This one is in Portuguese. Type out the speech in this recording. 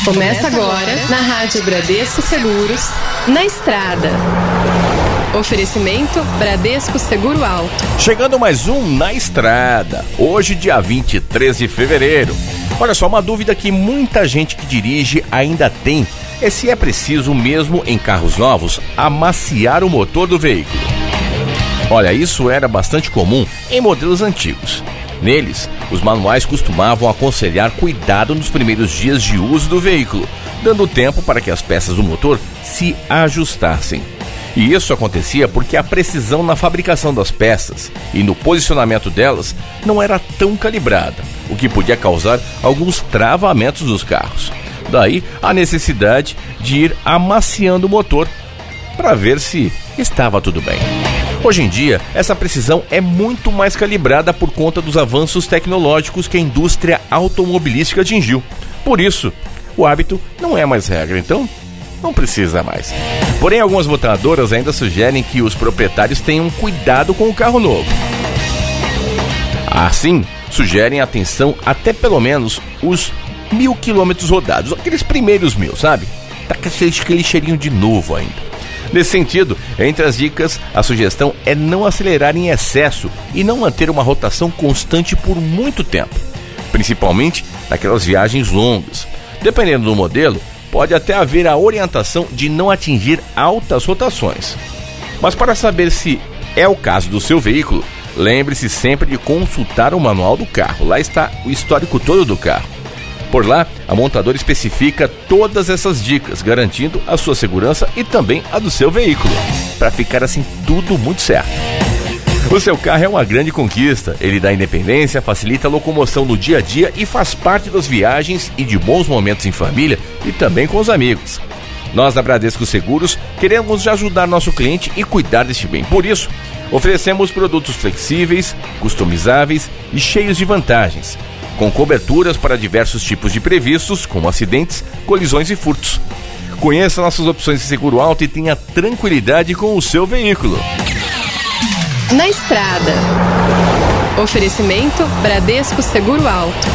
Começa agora na Rádio Bradesco Seguros, na estrada. Oferecimento Bradesco Seguro Alto. Chegando mais um na estrada. Hoje, dia 23 de fevereiro. Olha só, uma dúvida que muita gente que dirige ainda tem é se é preciso mesmo em carros novos amaciar o motor do veículo. Olha, isso era bastante comum em modelos antigos. Neles, os manuais costumavam aconselhar cuidado nos primeiros dias de uso do veículo, dando tempo para que as peças do motor se ajustassem. E isso acontecia porque a precisão na fabricação das peças e no posicionamento delas não era tão calibrada, o que podia causar alguns travamentos dos carros. Daí a necessidade de ir amaciando o motor para ver se estava tudo bem. Hoje em dia, essa precisão é muito mais calibrada por conta dos avanços tecnológicos que a indústria automobilística atingiu. Por isso, o hábito não é mais regra, então não precisa mais. Porém, algumas votadoras ainda sugerem que os proprietários tenham cuidado com o carro novo. Assim, sugerem atenção até pelo menos os mil quilômetros rodados, aqueles primeiros mil, sabe? Tá com aquele cheirinho de novo ainda. Nesse sentido, entre as dicas, a sugestão é não acelerar em excesso e não manter uma rotação constante por muito tempo, principalmente naquelas viagens longas. Dependendo do modelo, pode até haver a orientação de não atingir altas rotações. Mas para saber se é o caso do seu veículo, lembre-se sempre de consultar o manual do carro. Lá está o histórico todo do carro. Por lá, a montadora especifica todas essas dicas, garantindo a sua segurança e também a do seu veículo, para ficar assim tudo muito certo. O seu carro é uma grande conquista. Ele dá independência, facilita a locomoção no dia a dia e faz parte das viagens e de bons momentos em família e também com os amigos. Nós da Bradesco Seguros queremos ajudar nosso cliente e cuidar deste bem. Por isso, oferecemos produtos flexíveis, customizáveis e cheios de vantagens com coberturas para diversos tipos de previstos, como acidentes, colisões e furtos. Conheça nossas opções de seguro alto e tenha tranquilidade com o seu veículo. Na estrada. Oferecimento Bradesco Seguro Alto.